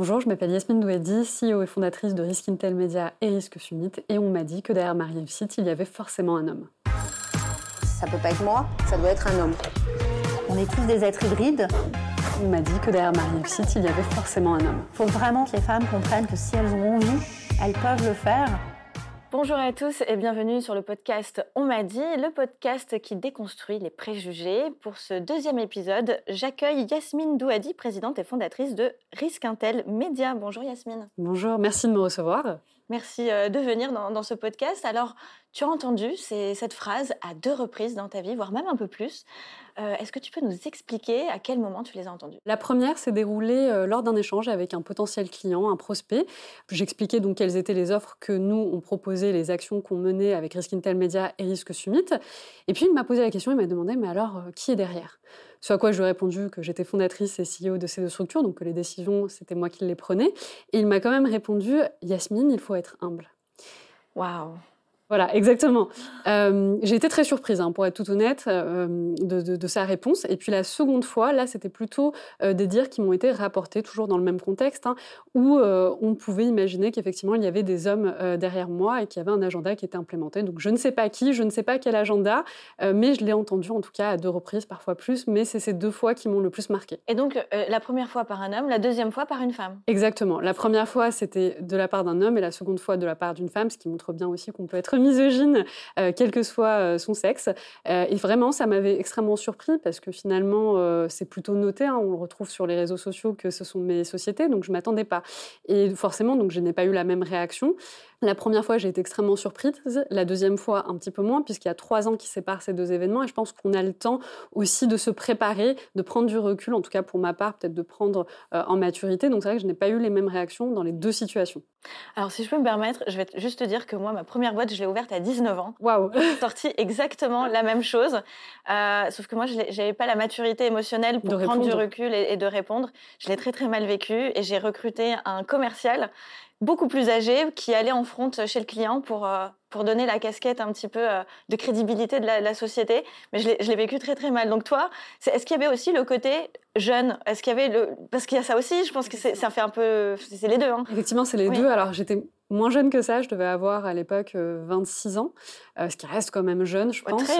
Bonjour, je m'appelle Yasmine Douedi, CEO et fondatrice de Risk Intel Media et Risque Summit, et on m'a dit que derrière ma réussite, il y avait forcément un homme. Ça peut pas être moi, ça doit être un homme. On est tous des êtres hybrides. On m'a dit que derrière ma réussite, il y avait forcément un homme. Il faut vraiment que les femmes comprennent que si elles ont envie, elles peuvent le faire. Bonjour à tous et bienvenue sur le podcast On m'a dit, le podcast qui déconstruit les préjugés. Pour ce deuxième épisode, j'accueille Yasmine Douadi, présidente et fondatrice de Risque Intel Média. Bonjour Yasmine. Bonjour, merci de me recevoir. Merci euh, de venir dans, ce podcast. Alors, tu as entendu cette phrase à deux reprises dans ta vie, voire même un peu plus. Euh, est-ce que tu peux nous expliquer à quel moment tu les as entendues? La première s'est déroulée euh, lors d'un échange avec un potentiel client, un prospect. J'expliquais donc quelles étaient les offres que nous, on proposait, les actions qu'on menait avec Risk Intel Media et Risk Summit. Et puis, il m'a posé la question, il m'a demandé, mais alors, qui est derrière? Ce à quoi je lui ai répondu que j'étais fondatrice et CEO de ces deux structures, donc que les décisions, c'était moi qui les prenais. Et il m'a quand même répondu Yasmine, il faut être humble. Waouh voilà, exactement. Euh, j'ai été très surprise, hein, pour être tout honnête, euh, de, sa réponse. Et puis la seconde fois, là, c'était plutôt euh, des dires qui m'ont été rapportés, toujours dans le même contexte, hein, où on pouvait imaginer qu'effectivement, il y avait des hommes derrière moi et qu'il y avait un agenda qui était implémenté. Donc je ne sais pas qui, je ne sais pas quel agenda, mais je l'ai entendu en tout cas à deux reprises, parfois plus, mais c'est ces deux fois qui m'ont le plus marqué. Et donc la première fois par un homme, la deuxième fois par une femme? Exactement. La première fois, c'était de la part d'un homme et la seconde fois de la part d'une femme, ce qui montre bien aussi qu'on peut être misogyne, euh, quel que soit euh, son sexe. Euh, et vraiment, ça m'avait extrêmement surpris parce que finalement, c'est plutôt noté. Hein, on le retrouve sur les réseaux sociaux que ce sont mes sociétés, donc je m'attendais pas. Et forcément, donc je n'ai pas eu la même réaction. La première fois, j'ai été extrêmement surprise. La deuxième fois, un petit peu moins, puisqu'il y a trois ans qui séparent ces deux événements. Et je pense qu'on a le temps aussi de se préparer, de prendre du recul, en tout cas pour ma part, peut-être de prendre en maturité. Donc c'est vrai que je n'ai pas eu les mêmes réactions dans les deux situations. Alors si je peux me permettre, je vais juste te dire que moi, ma première boîte, je l'ai ouverte à 19 ans. Waouh Sorti exactement la même chose. Euh, sauf que moi, je n'avais pas la maturité émotionnelle pour prendre du recul et, et de répondre. Je l'ai très très mal vécu et j'ai recruté un commercial beaucoup plus âgé qui allait en front chez le client pour, euh, pour donner la casquette un petit peu euh, de crédibilité de la, société. Mais je l'ai vécu très très mal. Donc toi, est-ce qu'il y avait aussi le côté jeune? Est-ce qu'il y avait le... Parce qu'il y a ça aussi, je pense que ça fait un peu... C'est les deux. Hein. Effectivement, c'est les deux. Alors j'étais moins jeune que ça, je devais avoir à l'époque 26 euh, ans, ce qui reste quand même jeune, je pense.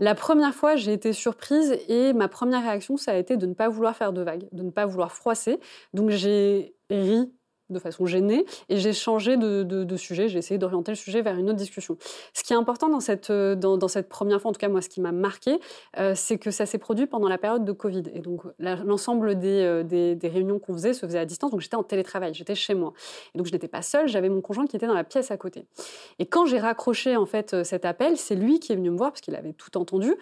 La première fois, j'ai été surprise et ma première réaction, ça a été de ne pas vouloir faire de vagues, de ne pas vouloir froisser. Donc j'ai ri de façon gênée et j'ai changé de, sujet, j'ai essayé d'orienter le sujet vers une autre discussion. Ce qui est important dans cette, euh, dans, cette première fois, en tout cas moi ce qui m'a marqué, euh, c'est que ça s'est produit pendant la période de Covid. Et donc l'ensemble euh, des, des, réunions qu'on faisait se faisait à distance, donc j'étais en télétravail, j'étais chez moi. Et donc je n'étais pas seule, j'avais mon conjoint qui était dans la pièce à côté. Et quand j'ai raccroché en fait cet appel, c'est lui qui est venu me voir parce qu'il avait tout entendu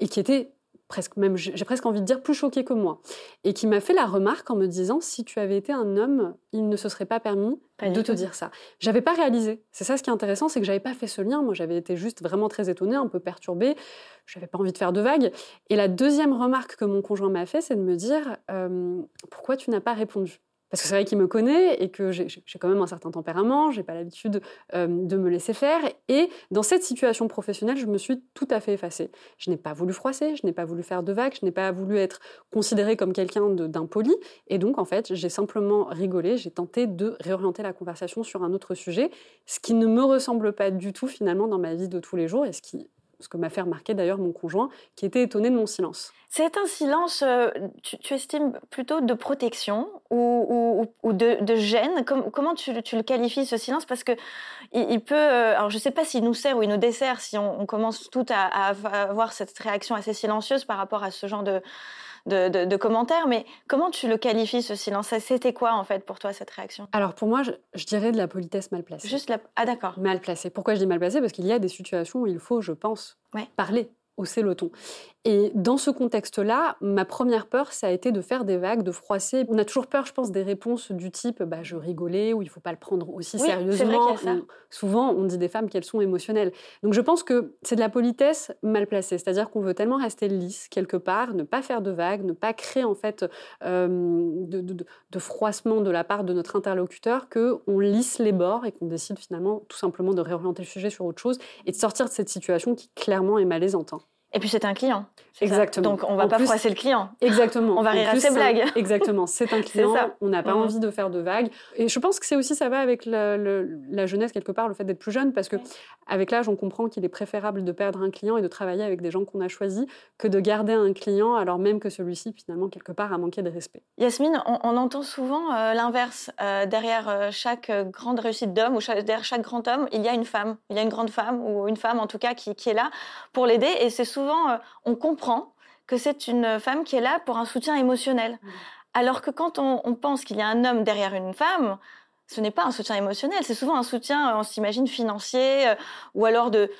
et qui était presque même, j'ai presque envie de dire, plus choqué que moi. Et qui m'a fait la remarque en me disant, si tu avais été un homme, il ne se serait pas permis de te dire ça. J'avais pas réalisé. C'est ça ce qui est intéressant, c'est que j'avais pas fait ce lien. Moi, j'avais été juste vraiment très étonnée, un peu perturbée. J'avais pas envie de faire de vagues. Et la deuxième remarque que mon conjoint m'a fait, c'est de me dire, euh, pourquoi tu n'as pas répondu? Parce que c'est vrai qu'il me connaît et que j'ai quand même un certain tempérament, j'ai pas l'habitude euh, de me laisser faire. Et dans cette situation professionnelle, je me suis tout à fait effacée. Je n'ai pas voulu froisser, je n'ai pas voulu faire de vagues, je n'ai pas voulu être considérée comme quelqu'un d'impoli. Et donc, en fait, j'ai simplement rigolé, j'ai tenté de réorienter la conversation sur un autre sujet, ce qui ne me ressemble pas du tout finalement dans ma vie de tous les jours et ce ce que m'a fait remarquer d'ailleurs mon conjoint, qui était étonné de mon silence. C'est un silence, euh, tu, estimes plutôt de protection ou, de, gêne? Comment tu, le qualifies ce silence? Parce que il, peut, euh, alors je ne sais pas s'il nous sert ou il nous dessert si on, commence tout à, avoir cette réaction assez silencieuse par rapport à ce genre de, de, commentaires, mais comment tu le qualifies ce silence? C'était quoi en fait pour toi cette réaction? Alors pour moi, je, dirais de la politesse mal placée. Juste la... Ah d'accord. Mal placée. Pourquoi je dis mal placée? Parce qu'il y a des situations où il faut, je pense, parler hausser le ton. Et dans ce contexte-là, ma première peur, ça a été de faire des vagues, de froisser. On a toujours peur, je pense, des réponses du type bah, je rigolais ou il ne faut pas le prendre aussi sérieusement. souvent, on dit des femmes qu'elles sont émotionnelles. Donc je pense que c'est de la politesse mal placée. C'est-à-dire qu'on veut tellement rester lisse quelque part, ne pas faire de vagues, ne pas créer en fait euh, de, de, froissement de la part de notre interlocuteur qu'on lisse les bords et qu'on décide finalement tout simplement de réorienter le sujet sur autre chose et de sortir de cette situation qui clairement est malaisante. Hein. Et puis c'est un client. Exactement. Donc on va pas froisser le client. Exactement. On va rire à ses blagues. Exactement. C'est un client. On n'a pas envie de faire de vagues. Et je pense que c'est aussi ça va avec la, jeunesse quelque part, le fait d'être plus jeune, parce que avec l'âge, on comprend qu'il est préférable de perdre un client et de travailler avec des gens qu'on a choisis que de garder un client alors même que celui-ci finalement quelque part a manqué de respect. Yasmine, on, entend souvent euh, l'inverse. Euh, derrière euh, chaque grande réussite d'homme ou derrière chaque grand homme, il y a une femme. Il y a une grande femme ou une femme en tout cas qui, qui est là pour l'aider. Et c'est souvent, on comprend que c'est une femme qui est là pour un soutien émotionnel. Mmh. Alors que quand on, pense qu'il y a un homme derrière une femme, ce n'est pas un soutien émotionnel, c'est souvent un soutien, on s'imagine, financier, euh, ou alors de,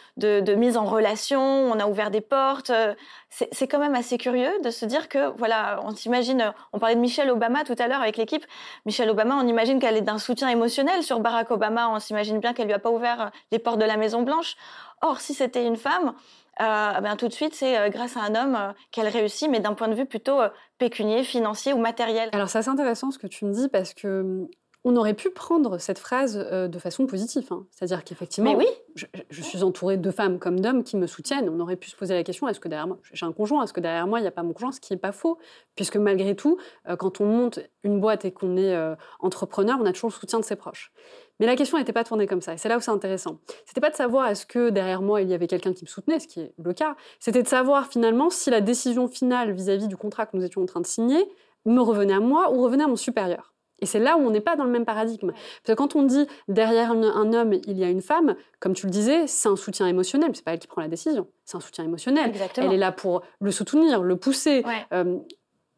mise en relation, on a ouvert des portes. Euh, c'est quand même assez curieux de se dire que, voilà, on s'imagine, on parlait de Michelle Obama tout à l'heure avec l'équipe, Michelle Obama, on imagine qu'elle est d'un soutien émotionnel sur Barack Obama, on s'imagine bien qu'elle lui a pas ouvert les portes de la Maison Blanche. Or, si c'était une femme, euh, ben, tout de suite, c'est euh, grâce à un homme euh, qu'elle réussit, mais d'un point de vue plutôt pécunier, financier ou matériel. Alors, c'est assez intéressant ce que tu me dis parce que hum, on aurait pu prendre cette phrase de façon positive. Hein. C'est-à-dire qu'effectivement, oui. je, suis entourée de femmes comme d'hommes qui me soutiennent. On aurait pu se poser la question est-ce que derrière moi, j'ai un conjoint Est-ce que derrière moi, il n'y a pas mon conjoint Ce qui n'est pas faux? Puisque malgré tout, quand on monte une boîte et qu'on est entrepreneur, on a toujours le soutien de ses proches. Mais la question n'était pas tournée comme ça. Et c'est là où c'est intéressant. C'était pas de savoir est-ce que derrière moi il y avait quelqu'un qui me soutenait, ce qui est le cas. C'était de savoir finalement si la décision finale vis-à-vis du contrat que nous étions en train de signer me revenait à moi ou revenait à mon supérieur. Et c'est là où on n'est pas dans le même paradigme. Parce que quand on dit derrière un, homme, il y a une femme, comme tu le disais, c'est un soutien émotionnel. C'est pas elle qui prend la décision, c'est un soutien émotionnel. Exactement. Elle est là pour le soutenir, le pousser. Euh,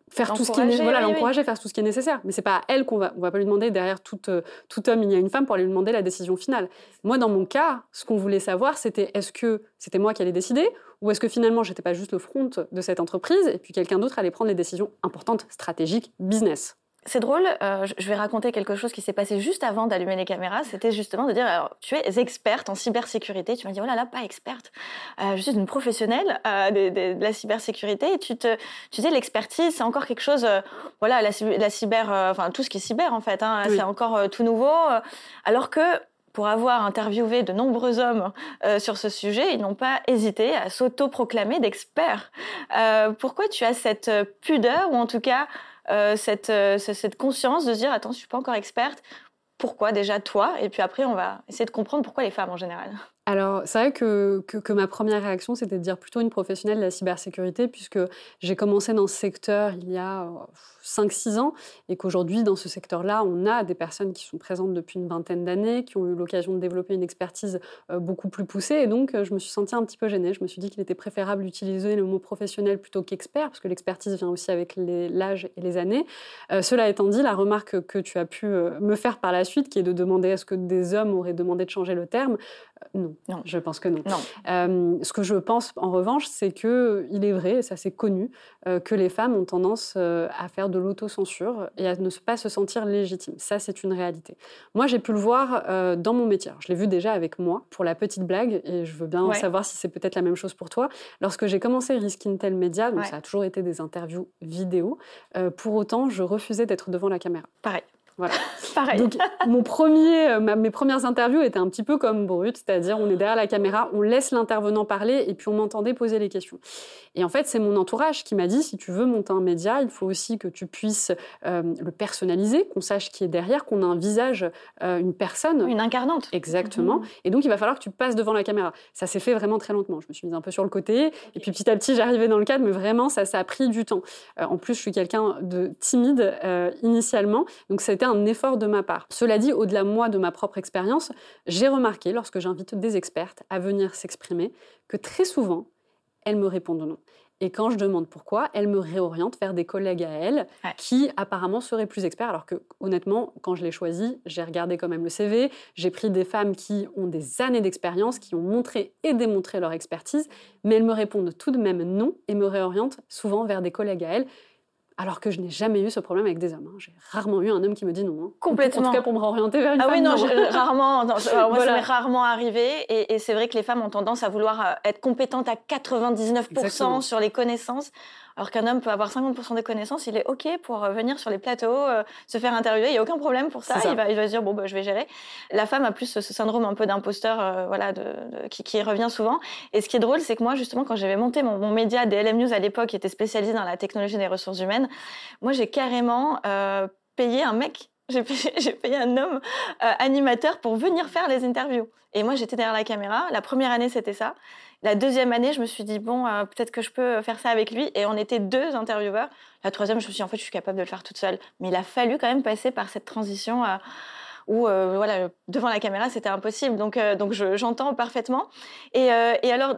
faire tout ce qui est voilà l'encourager faire tout ce qui est nécessaire mais c'est pas à elle qu'on va on va pas lui demander derrière tout, euh, tout homme il y a une femme pour aller lui demander la décision finale moi dans mon cas ce qu'on voulait savoir c'était est-ce que c'était moi qui allais décider ou est-ce que finalement j'étais pas juste le front de cette entreprise et puis quelqu'un d'autre allait prendre les décisions importantes stratégiques business c'est drôle, euh, je vais raconter quelque chose qui s'est passé juste avant d'allumer les caméras. C'était justement de dire, alors, tu es experte en cybersécurité. Tu m'as dit, oh là là, pas experte. Euh, je suis une professionnelle euh, de, la cybersécurité. Et tu te, tu dis, l'expertise, c'est encore quelque chose, voilà, la, cyber, enfin, tout ce qui est cyber, en fait, hein, c'est encore tout nouveau. alors que, pour avoir interviewé de nombreux hommes sur ce sujet, ils n'ont pas hésité à s'auto-proclamer d'experts. pourquoi tu as cette pudeur, ou en tout cas euh, cette, euh, cette conscience de se dire attends, je suis pas encore experte. Pourquoi déjà toi? Et puis après, on va essayer de comprendre pourquoi les femmes en général. Alors, c'est vrai que, que, ma première réaction, c'était de dire plutôt une professionnelle de la cybersécurité, puisque j'ai commencé dans ce secteur il y a 5-6 ans et qu'aujourd'hui, dans ce secteur-là, on a des personnes qui sont présentes depuis une vingtaine d'années, qui ont eu l'occasion de développer une expertise euh, beaucoup plus poussée. Et donc, euh, je me suis sentie un petit peu gênée. Je me suis dit qu'il était préférable d'utiliser le mot professionnel plutôt qu'expert, parce que l'expertise vient aussi avec l'âge et les années. Euh, cela étant dit, la remarque que tu as pu me faire par la suite, qui est de demander est-ce que des hommes auraient demandé de changer le terme, non, non, je pense que non. non. ce que je pense, en revanche, c'est que il est vrai, et ça c'est connu, que les femmes ont tendance à faire de de l'autocensure et à ne pas se sentir légitime. Ça, c'est une réalité. Moi, j'ai pu le voir euh, dans mon métier. je l'ai vu déjà avec moi, pour la petite blague, et je veux bien savoir si c'est peut-être la même chose pour toi. Lorsque j'ai commencé Risk Intel Media, donc ça a toujours été des interviews vidéo, euh, pour autant, je refusais d'être devant la caméra. Pareil. Voilà. Pareil. Donc, mon premier, euh, mes premières interviews étaient un petit peu comme brut, c'est-à-dire on est derrière la caméra, on laisse l'intervenant parler et puis on m'entendait poser les questions. Et en fait, c'est mon entourage qui m'a dit si tu veux monter un média, il faut aussi que tu puisses euh, le personnaliser, qu'on sache qui est derrière, qu'on a un visage, euh, une personne. Une incarnante. Exactement. Mmh. Et donc, il va falloir que tu passes devant la caméra. Ça s'est fait vraiment très lentement. Je me suis mise un peu sur le côté. Et puis, petit à petit, j'arrivais dans le cadre, mais vraiment, ça, ça a pris du temps. en plus, je suis quelqu'un de timide initialement. Donc, ça a été un effort de ma part. Cela dit, au-delà moi de ma propre expérience, j'ai remarqué, lorsque j'invite des expertes à venir s'exprimer, que très souvent, elles me répondent non. Et quand je demande pourquoi, elles me réorientent vers des collègues à elles qui apparemment seraient plus experts. Alors que honnêtement, quand je l'ai choisi, j'ai regardé quand même le CV, j'ai pris des femmes qui ont des années d'expérience, qui ont montré et démontré leur expertise, mais elles me répondent tout de même non et me réorientent souvent vers des collègues à elles alors que je n'ai jamais eu ce problème avec des hommes. Hein. J'ai rarement eu un homme qui me dit non. Hein. Complètement. En tout cas, pour me réorienter vers une ah femme. Ah oui, non, rarement. moi, ça m'est rarement arrivé. Et, et c'est vrai que les femmes ont tendance à vouloir euh, être compétentes à 99% sur les connaissances. Alors qu'un homme peut avoir 50% des connaissances, il est OK pour euh, venir sur les plateaux, euh, se faire interviewer, il n'y a aucun problème pour ça, Il, va, il va se dire, bon, bah, je vais gérer. La femme a plus ce, syndrome un peu d'imposteur voilà, de, qui, qui, revient souvent. Et ce qui est drôle, c'est que moi, justement, quand j'avais monté mon, mon, média DLM News à l'époque, qui était spécialisé dans la technologie des ressources humaines, moi, j'ai carrément payé un mec j'ai payé, un homme euh, animateur pour venir faire les interviews. Et moi, j'étais derrière la caméra. La première année, c'était ça. La deuxième année, je me suis dit, bon, euh, peut-être que je peux faire ça avec lui. Et on était deux intervieweurs. La troisième, je me suis dit, en fait, je suis capable de le faire toute seule. Mais il a fallu quand même passer par cette transition euh, où, voilà, devant la caméra, c'était impossible. Donc, donc j'entends parfaitement. Et, alors,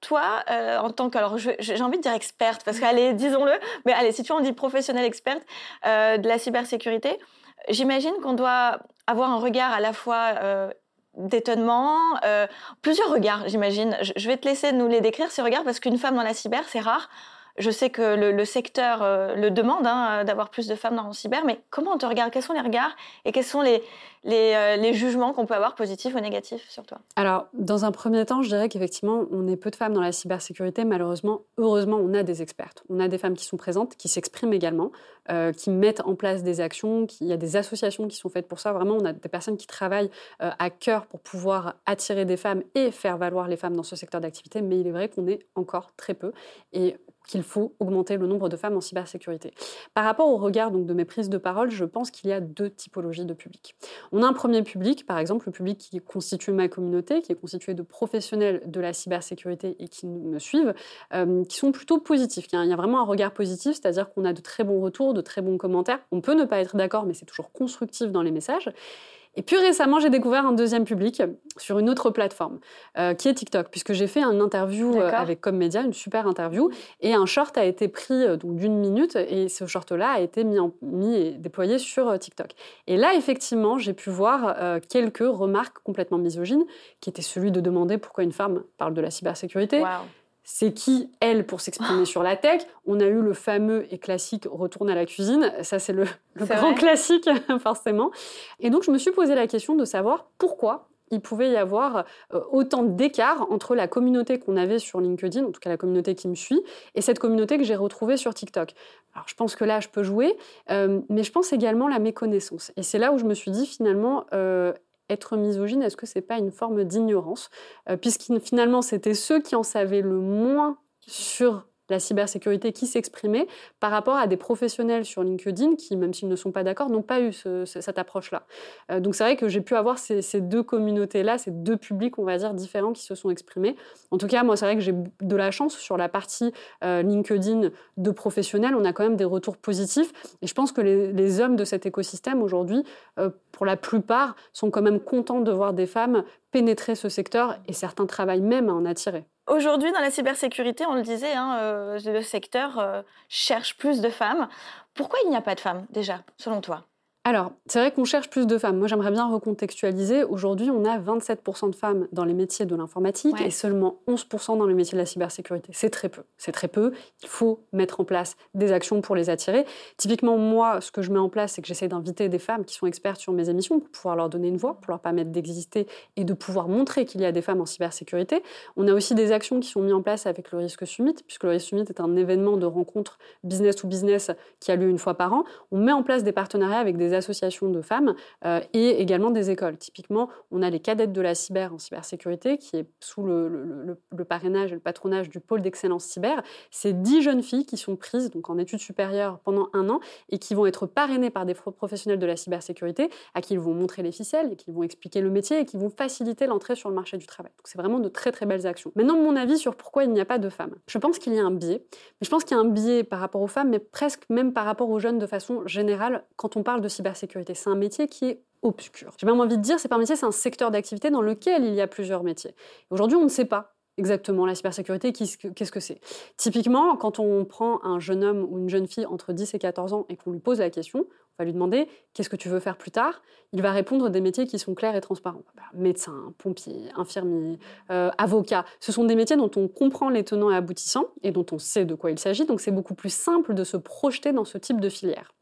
toi, en tant que, alors j'ai envie de dire experte, parce qu'allez, disons-le, mais allez, si tu en dis professionnelle experte de la cybersécurité, J'imagine qu'on doit avoir un regard à la fois euh, d'étonnement, euh, plusieurs regards, j'imagine. Je vais te laisser nous les décrire, ces regards, parce qu'une femme dans la cyber, c'est rare. Je sais que le, secteur euh, le demande hein, d'avoir plus de femmes dans le cyber, mais comment on te regarde? Quels sont les regards et quels sont les, euh, les, jugements qu'on peut avoir positifs ou négatifs sur toi? Alors, dans un premier temps, je dirais qu'effectivement, on est peu de femmes dans la cybersécurité. Malheureusement, heureusement, on a des expertes. On a des femmes qui sont présentes, qui s'expriment également, euh, qui mettent en place des actions. Qui, il y a des associations qui sont faites pour ça. Vraiment, on a des personnes qui travaillent à cœur pour pouvoir attirer des femmes et faire valoir les femmes dans ce secteur d'activité. Mais il est vrai qu'on est encore très peu. Et qu'il faut augmenter le nombre de femmes en cybersécurité. Par rapport au regard donc, de mes prises de parole, je pense qu'il y a deux typologies de public. On a un premier public, par exemple le public qui constitue ma communauté, qui est constitué de professionnels de la cybersécurité et qui me suivent, euh, qui sont plutôt positifs. Il y a vraiment un regard positif, c'est-à-dire qu'on a de très bons retours, de très bons commentaires. On peut ne pas être d'accord, mais c'est toujours constructif dans les messages. Et puis récemment, j'ai découvert un deuxième public sur une autre plateforme, euh, qui est TikTok, puisque j'ai fait une interview euh, avec Commedia, une super interview, et un short a été pris euh, d'une minute, et ce short-là a été mis, mis, et déployé sur TikTok. Et là, effectivement, j'ai pu voir quelques remarques complètement misogynes, qui étaient celui de demander pourquoi une femme parle de la cybersécurité c'est qui elle pour s'exprimer sur la tech? On a eu le fameux et classique retourne à la cuisine. Ça, c'est le, grand classique, forcément. Et donc, je me suis posé la question de savoir pourquoi il pouvait y avoir euh, autant d'écart entre la communauté qu'on avait sur LinkedIn, en tout cas la communauté qui me suit, et cette communauté que j'ai retrouvée sur TikTok. Alors je pense que là, je peux jouer, euh, mais je pense également la méconnaissance. Et c'est là où je me suis dit finalement, euh, être misogyne, est-ce que c'est pas une forme d'ignorance euh, Puisque finalement, c'était ceux qui en savaient le moins sur la cybersécurité qui s'exprimait par rapport à des professionnels sur LinkedIn qui, même s'ils ne sont pas d'accord, n'ont pas eu cette approche-là. Euh, donc c'est vrai que j'ai pu avoir ces, deux communautés-là, ces deux publics, on va dire, différents qui se sont exprimés. En tout cas, moi, c'est vrai que j'ai de la chance sur la partie euh, LinkedIn de professionnels. On a quand même des retours positifs. Et je pense que les, hommes de cet écosystème aujourd'hui, euh, pour la plupart, sont quand même contents de voir des femmes pénétrer ce secteur et certains travaillent même à en attirer. Aujourd'hui, dans la cybersécurité, on le disait, hein, euh, le secteur euh, cherche plus de femmes. Pourquoi il n'y a pas de femmes, déjà, selon toi? Alors, c'est vrai qu'on cherche plus de femmes. Moi, j'aimerais bien recontextualiser. Aujourd'hui, on a 27% de femmes dans les métiers de l'informatique et seulement 11% dans les métiers de la cybersécurité. C'est très peu. C'est très peu. Il faut mettre en place des actions pour les attirer. Typiquement, moi, ce que je mets en place, c'est que j'essaie d'inviter des femmes qui sont expertes sur mes émissions pour pouvoir leur donner une voix, pour leur permettre d'exister et de pouvoir montrer qu'il y a des femmes en cybersécurité. On a aussi des actions qui sont mises en place avec le Risque Summit, puisque le Risque Summit est un événement de rencontre business to business qui a lieu une fois par an. On met en place des partenariats avec des associations de femmes euh, et également des écoles. Typiquement, on a les cadettes de la cyber en cybersécurité qui est sous le, parrainage et le patronage du pôle d'excellence cyber. C'est dix jeunes filles qui sont prises donc en études supérieures pendant un an et qui vont être parrainées par des professionnels de la cybersécurité à qui ils vont montrer les ficelles qui vont expliquer le métier et qui vont faciliter l'entrée sur le marché du travail. Donc c'est vraiment de très très belles actions. Maintenant, mon avis sur pourquoi il n'y a pas de femmes. Je pense qu'il y a un biais, mais je pense qu'il y a un biais par rapport aux femmes, mais presque même par rapport aux jeunes de façon générale quand on parle de cybersécurité C'est un métier qui est obscur. J'ai même envie de dire, c'est pas métier, c'est un secteur d'activité dans lequel il y a plusieurs métiers. Aujourd'hui, on ne sait pas exactement la cybersécurité, qu'est-ce que c'est. Typiquement, quand on prend un jeune homme ou une jeune fille entre 10 et 14 ans et qu'on lui pose la question, on va lui demander qu'est-ce que tu veux faire plus tard? Il va répondre des métiers qui sont clairs et transparents. Bah, médecin, pompier, infirmier, euh, avocat. Ce sont des métiers dont on comprend les tenants et aboutissants et dont on sait de quoi il s'agit. Donc c'est beaucoup plus simple de se projeter dans ce type de filière.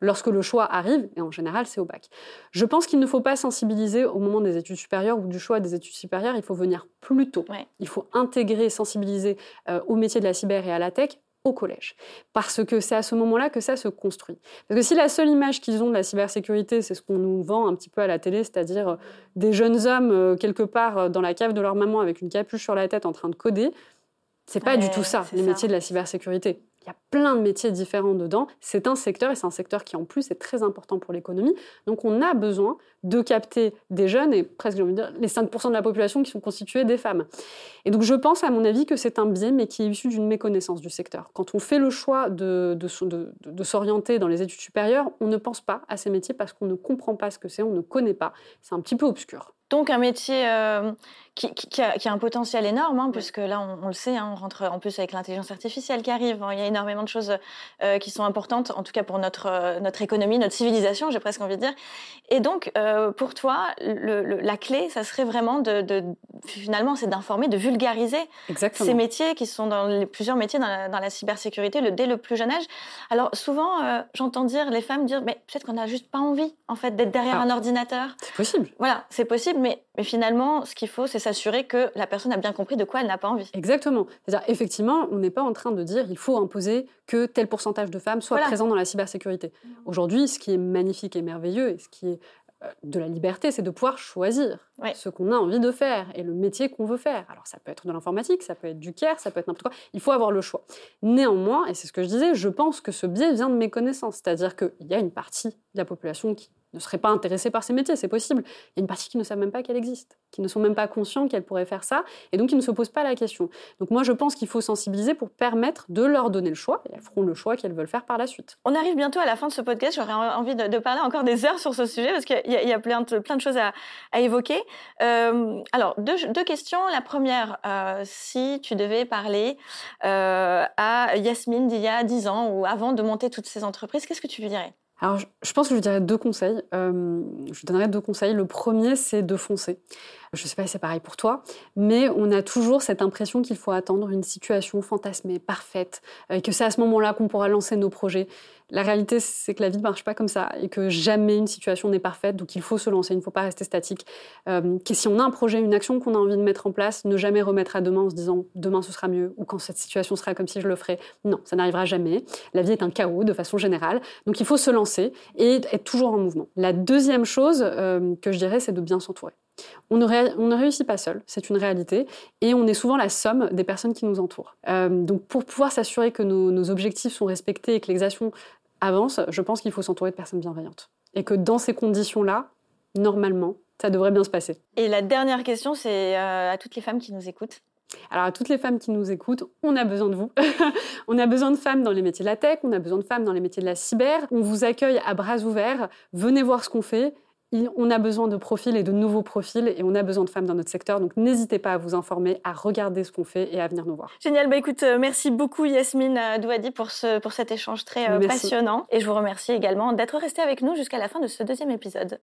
Lorsque le choix arrive, et en général c'est au bac. Je pense qu'il ne faut pas sensibiliser au moment des études supérieures ou du choix des études supérieures. Il faut venir plus tôt. Il faut intégrer, sensibiliser euh, au métier de la cyber et à la tech au collège. Parce que c'est à ce moment-là que ça se construit. Parce que si la seule image qu'ils ont de la cybersécurité, c'est ce qu'on nous vend un petit peu à la télé, c'est-à-dire euh, des jeunes hommes euh, quelque part euh, dans la cave de leur maman avec une capuche sur la tête en train de coder, c'est pas du tout ça, les métiers de la cybersécurité. Il y a plein de métiers différents dedans. C'est un secteur et c'est un secteur qui en plus est très important pour l'économie. Donc on a besoin de capter des jeunes et presque envie de dire les 5% de la population qui sont constitués des femmes. Et donc je pense à mon avis que c'est un biais mais qui est issu d'une méconnaissance du secteur. Quand on fait le choix de s'orienter dans les études supérieures, on ne pense pas à ces métiers parce qu'on ne comprend pas ce que c'est, on ne connaît pas. C'est un petit peu obscur. Donc un métier euh, qui, a, un potentiel énorme, hein, puisque là on, le sait, hein, on rentre en plus avec l'intelligence artificielle qui arrive. il y a énormément de choses euh, qui sont importantes, en tout cas pour notre euh, notre économie, notre civilisation, j'ai presque envie de dire. Et donc pour toi, la clé, ça serait vraiment de, finalement, c'est d'informer, de vulgariser ces métiers qui sont dans les, plusieurs métiers dans la, cybersécurité le, dès le plus jeune âge. Alors souvent, j'entends dire les femmes dire, mais peut-être qu'on n'a juste pas envie en fait d'être derrière ah. un ordinateur. C'est possible. Voilà, c'est possible mais, finalement, ce qu'il faut, c'est s'assurer que la personne a bien compris de quoi elle n'a pas envie. Exactement. C'est-à-dire, effectivement, on n'est pas en train de dire il faut imposer que tel pourcentage de femmes soient présentes dans la cybersécurité. Aujourd'hui, ce qui est magnifique et merveilleux, et ce qui est euh, de la liberté, c'est de pouvoir choisir ce qu'on a envie de faire et le métier qu'on veut faire. Alors ça peut être de l'informatique, ça peut être du care, ça peut être n'importe quoi. Il faut avoir le choix. Néanmoins, et c'est ce que je disais, je pense que ce biais vient de mes connaissances. C'est-à-dire qu'il y a une partie de la population qui ne seraient pas intéressés par ces métiers, c'est possible. Il y a une partie qui ne savent même pas qu'elle existe, qui ne sont même pas conscients qu'elle pourrait faire ça, et donc qui ne se posent pas la question. Donc moi, je pense qu'il faut sensibiliser pour permettre de leur donner le choix, et elles feront le choix qu'elles veulent faire par la suite. On arrive bientôt à la fin de ce podcast, j'aurais envie de, parler encore des heures sur ce sujet, parce qu'il y, a plein de, choses à, évoquer. Euh, alors, deux, questions. La première, euh, si tu devais parler euh, à Yasmine d'il y a 10 ans, ou avant de monter toutes ces entreprises, qu'est-ce que tu lui dirais? Alors, je pense que je dirais deux conseils. Euh, je donnerais deux conseils. Le premier, c'est de foncer. Je ne sais pas si c'est pareil pour toi, mais on a toujours cette impression qu'il faut attendre une situation fantasmée, parfaite, et que c'est à ce moment-là qu'on pourra lancer nos projets. La réalité, c'est que la vie ne marche pas comme ça et que jamais une situation n'est parfaite, donc il faut se lancer, il ne faut pas rester statique. Euh, si on a un projet, une action qu'on a envie de mettre en place, ne jamais remettre à demain en se disant demain ce sera mieux ou quand cette situation sera comme si je le ferais. Non, ça n'arrivera jamais. La vie est un chaos de façon générale, donc il faut se lancer et être toujours en mouvement. La deuxième chose euh, que je dirais, c'est de bien s'entourer. On ne, réussit pas seul, c'est une réalité, et on est souvent la somme des personnes qui nous entourent. Euh, donc pour pouvoir s'assurer que nos, objectifs sont respectés et que l'exaction avance, je pense qu'il faut s'entourer de personnes bienveillantes. Et que dans ces conditions-là, normalement, ça devrait bien se passer. Et la dernière question, c'est euh, à toutes les femmes qui nous écoutent. Alors à toutes les femmes qui nous écoutent, on a besoin de vous. on a besoin de femmes dans les métiers de la tech, on a besoin de femmes dans les métiers de la cyber. On vous accueille à bras ouverts. Venez voir ce qu'on fait on a besoin de profils et de nouveaux profils et on a besoin de femmes dans notre secteur. Donc n'hésitez pas à vous informer, à regarder ce qu'on fait et à venir nous voir. Génial. Bah écoute, euh, merci beaucoup Yasmine euh, Douadi pour, ce, pour cet échange très euh, passionnant. Et je vous remercie également d'être resté avec nous jusqu'à la fin de ce deuxième épisode.